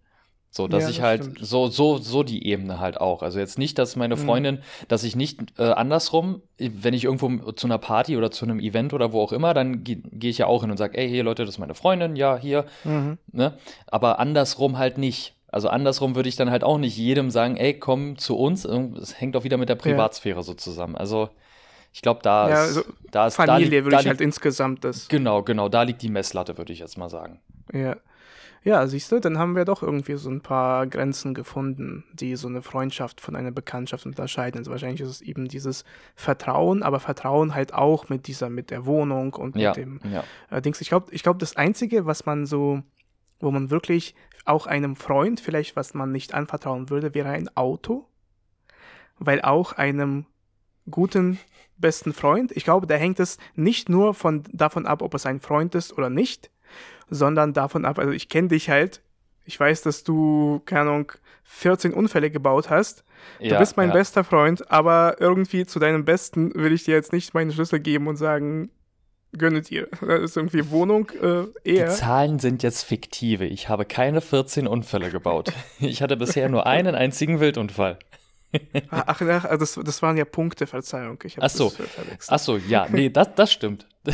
So, dass ja, ich halt stimmt. so, so, so die Ebene halt auch. Also jetzt nicht, dass meine mhm. Freundin, mhm. dass ich nicht äh, andersrum, wenn ich irgendwo zu einer Party oder zu einem Event oder wo auch immer, dann gehe geh ich ja auch hin und sage, ey, hier Leute, das ist meine Freundin, ja, hier. Mhm. Ne? Aber andersrum halt nicht. Also andersrum würde ich dann halt auch nicht jedem sagen, ey, komm zu uns. Es hängt auch wieder mit der Privatsphäre ja. so zusammen. Also ich glaube, da, ja, also da ist Familie da würde ich halt insgesamt das. Genau, genau, da liegt die Messlatte, würde ich jetzt mal sagen. Ja. Ja, siehst du, dann haben wir doch irgendwie so ein paar Grenzen gefunden, die so eine Freundschaft von einer Bekanntschaft unterscheiden. Also wahrscheinlich ist es eben dieses Vertrauen, aber Vertrauen halt auch mit dieser, mit der Wohnung und ja, mit dem ja. äh, Dings. Ich glaube, ich glaube, das Einzige, was man so, wo man wirklich auch einem Freund vielleicht, was man nicht anvertrauen würde, wäre ein Auto. Weil auch einem guten besten Freund, ich glaube, da hängt es nicht nur von, davon ab, ob es ein Freund ist oder nicht, sondern davon ab, also ich kenne dich halt, ich weiß, dass du, keine Ahnung, 14 Unfälle gebaut hast. Du Ja, bist mein ja. bester Freund, aber irgendwie zu deinem Besten will ich dir jetzt nicht meinen Schlüssel geben und sagen, gönne dir. Das ist irgendwie Wohnung äh, Die eher. Zahlen sind jetzt fiktive. Ich habe keine 14 Unfälle gebaut. Ich hatte bisher nur einen einzigen Wildunfall. Ach, ach, ach, das, das waren ja Punkte, Verzeihung. Ich Ach so. Ach so, ja, nee, das, das stimmt.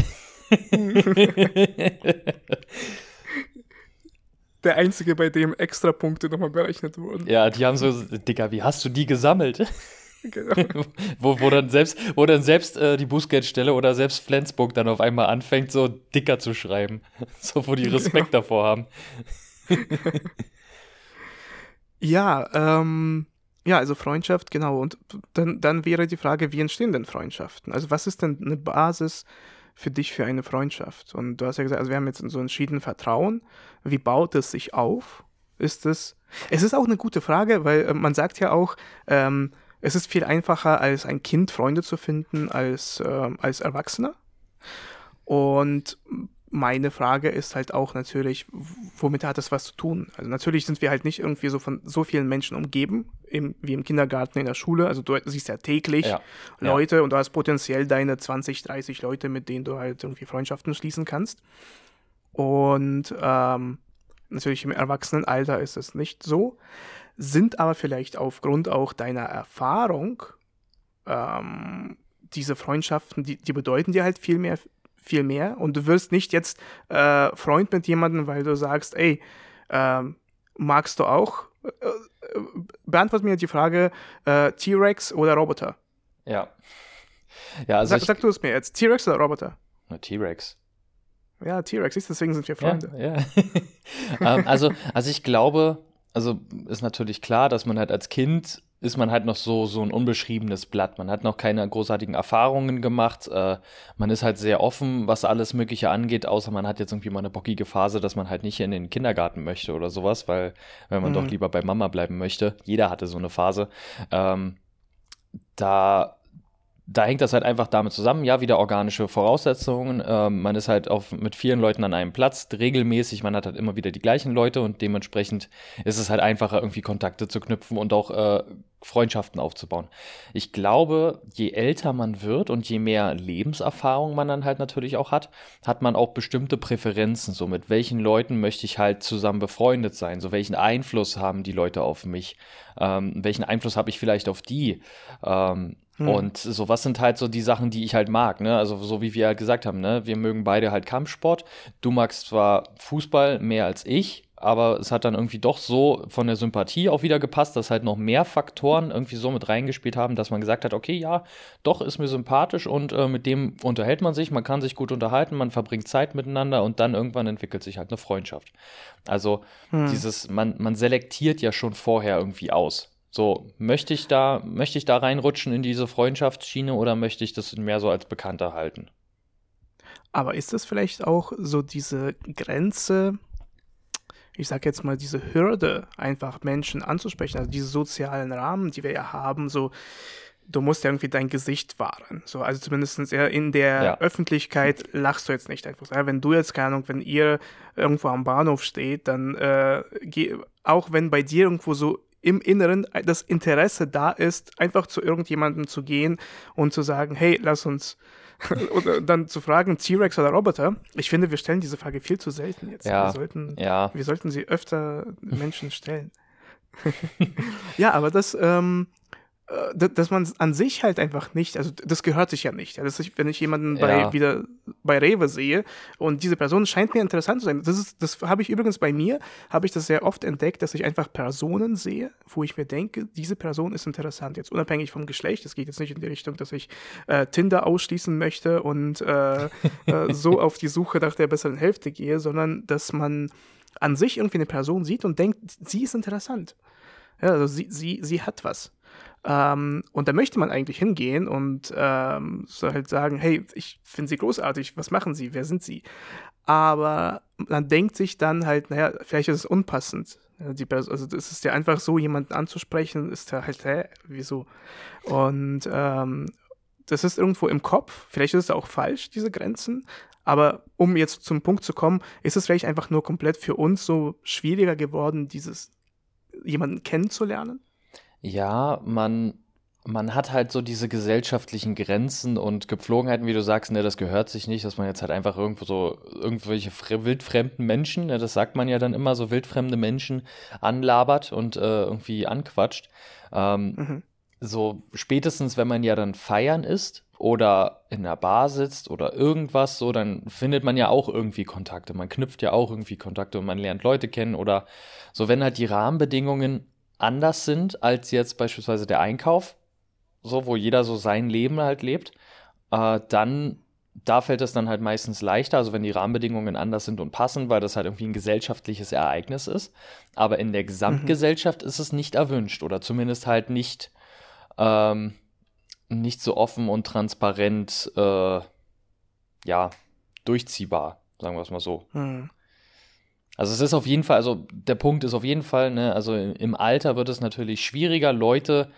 Der einzige, bei dem extra Punkte nochmal berechnet wurden. Ja, die haben so, Digga, wie hast du die gesammelt? Genau. wo, wo dann selbst, wo dann selbst äh, die Bußgeldstelle oder selbst Flensburg dann auf einmal anfängt, so dicker zu schreiben. So, wo die Respekt davor haben. Ja, ähm, ja, also Freundschaft, genau. Und dann, dann wäre die Frage, wie entstehen denn Freundschaften? Also was ist denn eine Basis für dich für eine Freundschaft? Und du hast ja gesagt, also wir haben jetzt so entschieden Vertrauen. Wie baut es sich auf? Ist es, es ist auch eine gute Frage, weil äh, man sagt ja auch, ähm, es ist viel einfacher, als ein Kind Freunde zu finden, als, ähm, als Erwachsener. Und meine Frage ist halt auch natürlich, womit hat das was zu tun? Also natürlich sind wir halt nicht irgendwie so von so vielen Menschen umgeben, im, wie im Kindergarten, in der Schule. Also du siehst ja täglich Ja, Leute und du hast potenziell deine 20, 30 Leute, mit denen du halt irgendwie Freundschaften schließen kannst. Und ähm, natürlich im Erwachsenenalter ist es nicht so, sind aber vielleicht aufgrund auch deiner Erfahrung ähm, diese Freundschaften, die, die bedeuten dir halt viel mehr, viel mehr. Und du wirst nicht jetzt äh, Freund mit jemandem, weil du sagst, ey, ähm, magst du auch? Äh, äh, beantwort mir die Frage, äh, T-Rex oder Roboter? Ja. Ja, also sag, ich, sag du es mir jetzt, T-Rex oder Roboter? T-Rex. Ja, T-Rex, du, deswegen sind wir Freunde. Ja, ja. ähm, also, also ich glaube, also ist natürlich klar, dass man halt als Kind ist man halt noch so, so ein unbeschriebenes Blatt. Man hat noch keine großartigen Erfahrungen gemacht. Äh, man ist halt sehr offen, was alles Mögliche angeht, außer man hat jetzt irgendwie mal eine bockige Phase, dass man halt nicht in den Kindergarten möchte oder sowas, weil, wenn man Mhm. doch lieber bei Mama bleiben möchte. Jeder hatte so eine Phase. Ähm, da da hängt das halt einfach damit zusammen, ja, wieder organische Voraussetzungen. Ähm, man ist halt auf, mit vielen Leuten an einem Platz, regelmäßig, man hat halt immer wieder die gleichen Leute und dementsprechend ist es halt einfacher, irgendwie Kontakte zu knüpfen und auch äh, Freundschaften aufzubauen. Ich glaube, je älter man wird und je mehr Lebenserfahrung man dann halt natürlich auch hat, hat man auch bestimmte Präferenzen. So mit welchen Leuten möchte ich halt zusammen befreundet sein? So welchen Einfluss haben die Leute auf mich? Ähm, welchen Einfluss habe ich vielleicht auf die? Ähm, Hm. Und so, was sind halt so die Sachen, die ich halt mag, ne? Also, so wie wir halt gesagt haben, ne? Wir mögen beide halt Kampfsport. Du magst zwar Fußball mehr als ich, aber es hat dann irgendwie doch so von der Sympathie auch wieder gepasst, dass halt noch mehr Faktoren irgendwie so mit reingespielt haben, dass man gesagt hat, okay, ja, doch ist mir sympathisch und äh, mit dem unterhält man sich, man kann sich gut unterhalten, man verbringt Zeit miteinander und dann irgendwann entwickelt sich halt eine Freundschaft. Also Hm. dieses, man, man selektiert ja schon vorher irgendwie aus. So, möchte ich da, möchte ich da reinrutschen in diese Freundschaftsschiene oder möchte ich das mehr so als Bekannter halten? Aber ist das vielleicht auch so diese Grenze, ich sag jetzt mal, diese Hürde, einfach Menschen anzusprechen, also diese sozialen Rahmen, die wir ja haben, so, du musst ja irgendwie dein Gesicht wahren. So, also zumindest ja in der Ja. Öffentlichkeit lachst du jetzt nicht einfach. Ja, wenn du jetzt, keine Ahnung, wenn ihr irgendwo am Bahnhof steht, dann äh, geh, auch wenn bei dir irgendwo so im Inneren das Interesse da ist, einfach zu irgendjemandem zu gehen und zu sagen, hey, lass uns oder dann zu fragen, T-Rex oder Roboter. Ich finde, wir stellen diese Frage viel zu selten jetzt. Ja, Wir sollten, Ja, wir sollten sie öfter Menschen stellen. ja, aber das, ähm, äh, dass man an sich halt einfach nicht, also das gehört sich ja nicht. Ist, wenn ich jemanden bei, ja. wieder bei Rewe sehe und diese Person scheint mir interessant zu sein. Das, das habe ich übrigens bei mir, habe ich das sehr oft entdeckt, dass ich einfach Personen sehe, wo ich mir denke, diese Person ist interessant. Jetzt unabhängig vom Geschlecht. Es geht jetzt nicht in die Richtung, dass ich äh, Tinder ausschließen möchte und äh, äh, so auf die Suche nach der besseren Hälfte gehe, sondern dass man an sich irgendwie eine Person sieht und denkt, sie ist interessant. Ja, also sie, sie, sie hat was. Ähm, und da möchte man eigentlich hingehen und ähm, so halt sagen, hey, ich finde sie großartig, was machen sie, wer sind sie? Aber man denkt sich dann halt, naja, vielleicht ist es unpassend. Die also es ist ja einfach so, jemanden anzusprechen, ist ja halt, hä, wieso? Und ähm, das ist irgendwo im Kopf, vielleicht ist es auch falsch, diese Grenzen, aber um jetzt zum Punkt zu kommen, ist es vielleicht einfach nur komplett für uns so schwieriger geworden, dieses jemanden kennenzulernen? Ja, man, man hat halt so diese gesellschaftlichen Grenzen und Gepflogenheiten, wie du sagst, ne, das gehört sich nicht, dass man jetzt halt einfach irgendwo so irgendwelche wildfremden Menschen, ne, das sagt man ja dann immer, so wildfremde Menschen anlabert und äh, irgendwie anquatscht. Ähm, mhm. So spätestens, wenn man ja dann feiern ist oder in der Bar sitzt oder irgendwas, so, dann findet man ja auch irgendwie Kontakte. Man knüpft ja auch irgendwie Kontakte und man lernt Leute kennen oder so, wenn halt die Rahmenbedingungen anders sind als jetzt beispielsweise der Einkauf, so wo jeder so sein Leben halt lebt, äh, dann da fällt es dann halt meistens leichter, also wenn die Rahmenbedingungen anders sind und passen, weil das halt irgendwie ein gesellschaftliches Ereignis ist. Aber in der Gesamtgesellschaft mhm. ist es nicht erwünscht oder zumindest halt nicht, ähm, nicht so offen und transparent, äh, ja, durchziehbar, sagen wir es mal so. Mhm. Also es ist auf jeden Fall, also der Punkt ist auf jeden Fall, ne, also im Alter wird es natürlich schwieriger, Leute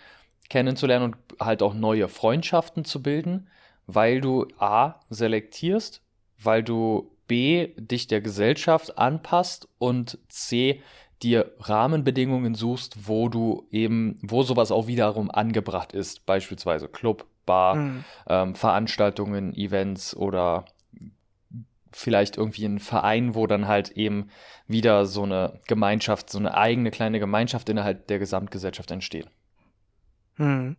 kennenzulernen und halt auch neue Freundschaften zu bilden, weil du A selektierst, weil du B dich der Gesellschaft anpasst und C dir Rahmenbedingungen suchst, wo du eben, wo sowas auch wiederum angebracht ist, beispielsweise Club, Bar, mhm. ähm, Veranstaltungen, Events oder vielleicht irgendwie ein Verein, wo dann halt eben wieder so eine Gemeinschaft, so eine eigene kleine Gemeinschaft innerhalb der Gesamtgesellschaft entsteht. Hm.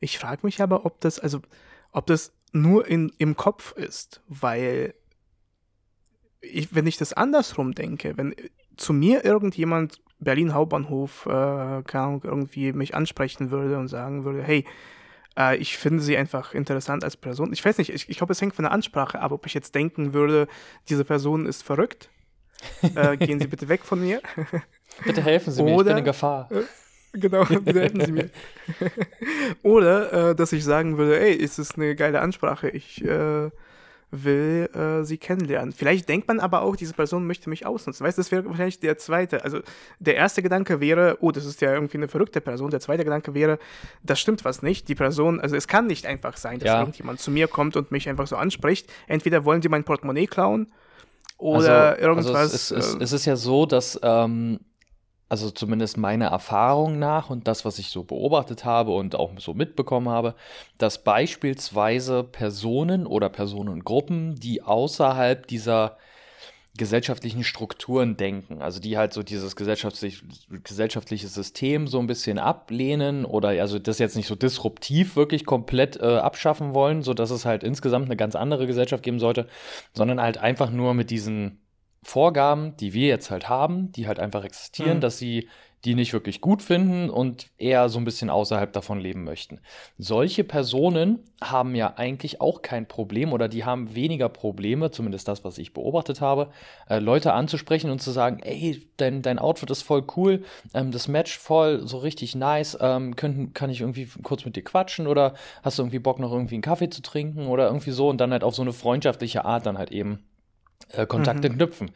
Ich frage mich aber, ob das, also, ob das nur in, im Kopf ist, weil ich, wenn ich das andersrum denke, wenn zu mir irgendjemand Berlin Hauptbahnhof, äh, irgendwie mich ansprechen würde und sagen würde, hey, äh, ich finde sie einfach interessant als Person. Ich weiß nicht, ich, ich glaube, es hängt von der Ansprache ab, ob ich jetzt denken würde, diese Person ist verrückt. Äh, gehen Sie bitte weg von mir. bitte helfen Sie mir, Oder, ich bin in Gefahr. Äh, genau, bitte helfen Sie mir. Oder, äh, dass ich sagen würde, ey, ist es eine geile Ansprache, ich äh, will äh, sie kennenlernen. Vielleicht denkt man aber auch, diese Person möchte mich ausnutzen. Weißt du, das wäre wahrscheinlich der zweite. Also der erste Gedanke wäre, oh, das ist ja irgendwie eine verrückte Person. Der zweite Gedanke wäre, das stimmt was nicht. Die Person, also es kann nicht einfach sein, dass ja. irgendjemand zu mir kommt und mich einfach so anspricht. Entweder wollen die mein Portemonnaie klauen oder also, irgendwas. Also es, es, es, es, ist ja so, dass ähm, also zumindest meiner Erfahrung nach und das, was ich so beobachtet habe und auch so mitbekommen habe, dass beispielsweise Personen oder Personengruppen, die außerhalb dieser gesellschaftlichen Strukturen denken, also die halt so dieses gesellschaftlich, gesellschaftliche System so ein bisschen ablehnen oder also das jetzt nicht so disruptiv wirklich komplett äh, abschaffen wollen, so dass es halt insgesamt eine ganz andere Gesellschaft geben sollte, sondern halt einfach nur mit diesen Vorgaben, die wir jetzt halt haben, die halt einfach existieren, mhm. dass sie die nicht wirklich gut finden und eher so ein bisschen außerhalb davon leben möchten. Solche Personen haben ja eigentlich auch kein Problem oder die haben weniger Probleme, zumindest das, was ich beobachtet habe, äh, Leute anzusprechen und zu sagen, ey, dein, dein Outfit ist voll cool, ähm, das Match voll, so richtig nice, ähm, können, kann ich irgendwie kurz mit dir quatschen oder hast du irgendwie Bock noch irgendwie einen Kaffee zu trinken oder irgendwie so und dann halt auf so eine freundschaftliche Art dann halt eben äh, Kontakte mhm. knüpfen.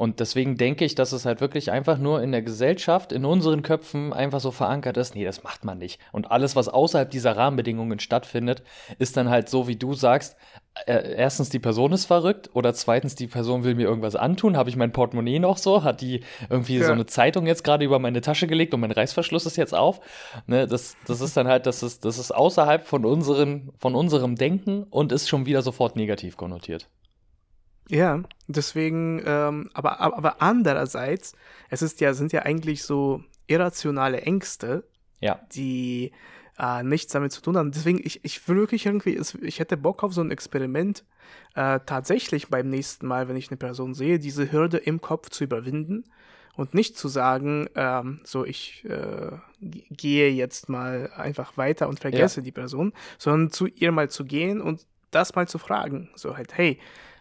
Und deswegen denke ich, dass es halt wirklich einfach nur in der Gesellschaft, in unseren Köpfen einfach so verankert ist, nee, das macht man nicht. Und alles, was außerhalb dieser Rahmenbedingungen stattfindet, ist dann halt so, wie du sagst, äh, erstens die Person ist verrückt oder zweitens die Person will mir irgendwas antun, habe ich mein Portemonnaie noch so, hat die irgendwie ja. so eine Zeitung jetzt gerade über meine Tasche gelegt und mein Reißverschluss ist jetzt auf. Ne, das, das ist dann halt, das ist, das ist außerhalb von unseren, von unserem Denken und ist schon wieder sofort negativ konnotiert. Ja, deswegen, ähm, aber, aber andererseits, es ist ja, sind ja eigentlich so irrationale Ängste, ja. die äh, nichts damit zu tun haben. Deswegen, ich, ich will wirklich irgendwie, ich hätte Bock auf so ein Experiment, äh, tatsächlich beim nächsten Mal, wenn ich eine Person sehe, diese Hürde im Kopf zu überwinden und nicht zu sagen, ähm, so ich äh, gehe jetzt mal einfach weiter und vergesse ja. die Person, sondern zu ihr mal zu gehen und das mal zu fragen. So halt, hey,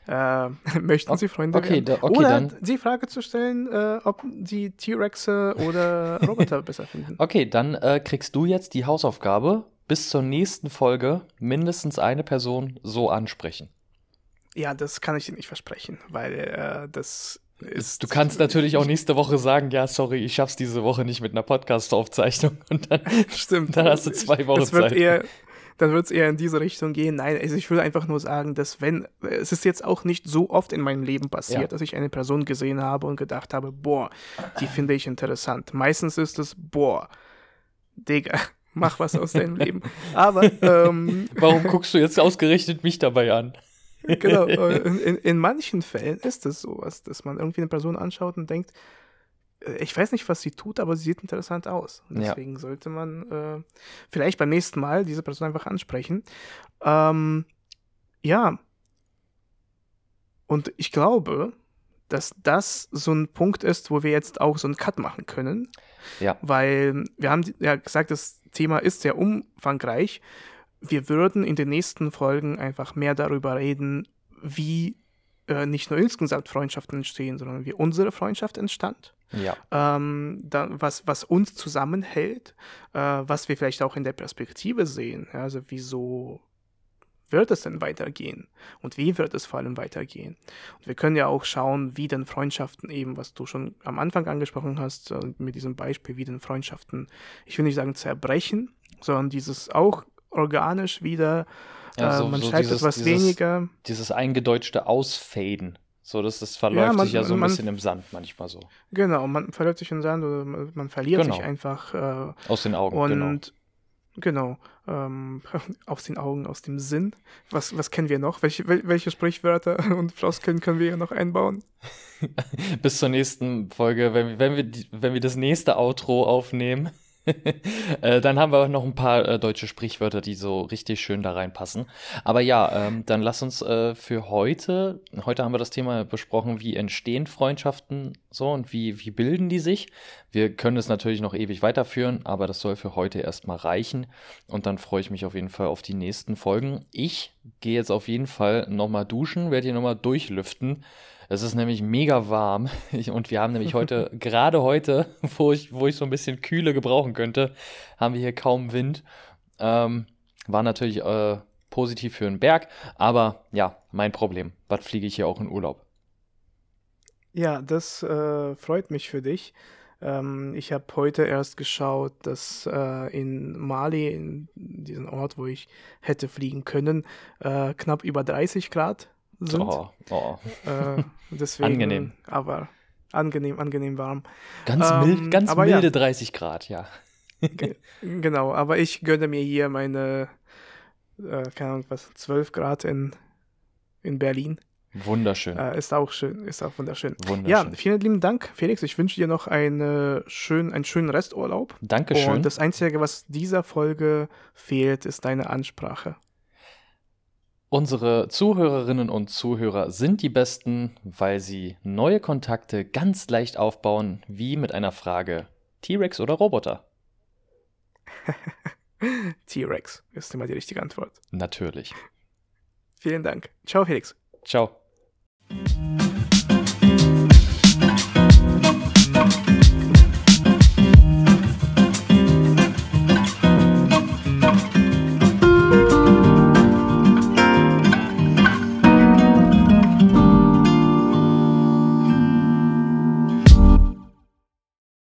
äh, möchten Sie Freunde okay, werden? Da, okay, oder dann. die Frage zu stellen, äh, ob Sie T-Rexe oder Roboter besser finden. Okay, dann äh, kriegst du jetzt die Hausaufgabe, bis zur nächsten Folge mindestens eine Person so ansprechen. Ja, das kann ich dir nicht versprechen, weil äh, das ist. Du kannst natürlich auch nächste Woche sagen, ja, sorry, ich schaff's diese Woche nicht mit einer Podcast-Aufzeichnung und dann, Stimmt. dann hast du zwei Wochen Zeit. Eher, dann wird es eher in diese Richtung gehen. Nein, also ich will einfach nur sagen, dass wenn, es ist jetzt auch nicht so oft in meinem Leben passiert, ja. dass ich eine Person gesehen habe und gedacht habe, boah, die finde ich interessant. Meistens ist es, boah, Digga, mach was aus deinem Leben. Aber, ähm, Warum guckst du jetzt ausgerechnet mich dabei an? genau, äh, in, in, manchen Fällen ist es sowas, dass man irgendwie eine Person anschaut und denkt, ich weiß nicht, was sie tut, aber sie sieht interessant aus. Und deswegen ja. sollte man äh, vielleicht beim nächsten Mal diese Person einfach ansprechen. Ähm, ja. Und ich glaube, dass das so ein Punkt ist, wo wir jetzt auch so einen Cut machen können. Ja. Weil wir haben ja gesagt, das Thema ist sehr umfangreich. Wir würden in den nächsten Folgen einfach mehr darüber reden, wie äh, nicht nur insgesamt Freundschaften entstehen, sondern wie unsere Freundschaft entstand. Ja. Ähm, da, was, was uns zusammenhält, äh, was wir vielleicht auch in der Perspektive sehen. Ja, also wieso wird es denn weitergehen? Und wie wird es vor allem weitergehen? Und wir können ja auch schauen, wie denn Freundschaften eben, was du schon am Anfang angesprochen hast, äh, mit diesem Beispiel, wie denn Freundschaften, ich will nicht sagen zerbrechen, sondern dieses auch organisch wieder, ja, so, äh, man so schreibt dieses, etwas dieses, weniger. Dieses eingedeutschte Ausfaden. So, das, das verläuft ja, man, sich ja so ein man, bisschen im Sand manchmal so. Genau, man verläuft sich im Sand oder man, verliert genau. sich einfach. Äh, aus den Augen, und, genau. Genau, ähm, aus den Augen, aus dem Sinn. Was, was kennen wir noch? Welche, welche Sprichwörter und Floskeln können wir hier noch einbauen? Bis zur nächsten Folge, wenn, wenn, wir, wenn wir das nächste Outro aufnehmen. äh, dann haben wir noch ein paar äh, deutsche Sprichwörter, die so richtig schön da reinpassen. Aber ja, ähm, dann lass uns äh, für heute, heute haben wir das Thema besprochen, wie entstehen Freundschaften so und wie, wie bilden die sich. Wir können es natürlich noch ewig weiterführen, aber das soll für heute erstmal reichen. Und dann freue ich mich auf jeden Fall auf die nächsten Folgen. Ich gehe jetzt auf jeden Fall nochmal duschen, werde hier nochmal durchlüften. Es ist nämlich mega warm und wir haben nämlich heute, gerade heute, wo ich, wo ich so ein bisschen Kühle gebrauchen könnte, haben wir hier kaum Wind. Ähm, war natürlich äh, positiv für den Berg, aber ja, mein Problem. Was fliege ich hier auch in Urlaub? Ja, das äh, freut mich für dich. Ähm, ich habe heute erst geschaut, dass äh, in Mali, in diesem Ort, wo ich hätte fliegen können, äh, knapp über 30 Grad sind. Oh, oh. Äh, deswegen, angenehm. Aber angenehm, angenehm warm. Ganz, ähm, mild, ganz milde ja. 30 Grad, ja. genau, aber ich gönne mir hier meine, äh, keine Ahnung, was, 12 Grad in, in Berlin. Wunderschön. Äh, ist auch schön, ist auch wunderschön. wunderschön. Ja, vielen lieben Dank, Felix. Ich wünsche dir noch eine schön, einen schönen Resturlaub. Dankeschön. Und das Einzige, was dieser Folge fehlt, ist deine Ansprache. Unsere Zuhörerinnen und Zuhörer sind die besten, weil sie neue Kontakte ganz leicht aufbauen, wie mit einer Frage T-Rex oder Roboter? T-Rex ist immer die richtige Antwort. Natürlich. Vielen Dank. Ciao, Felix. Ciao.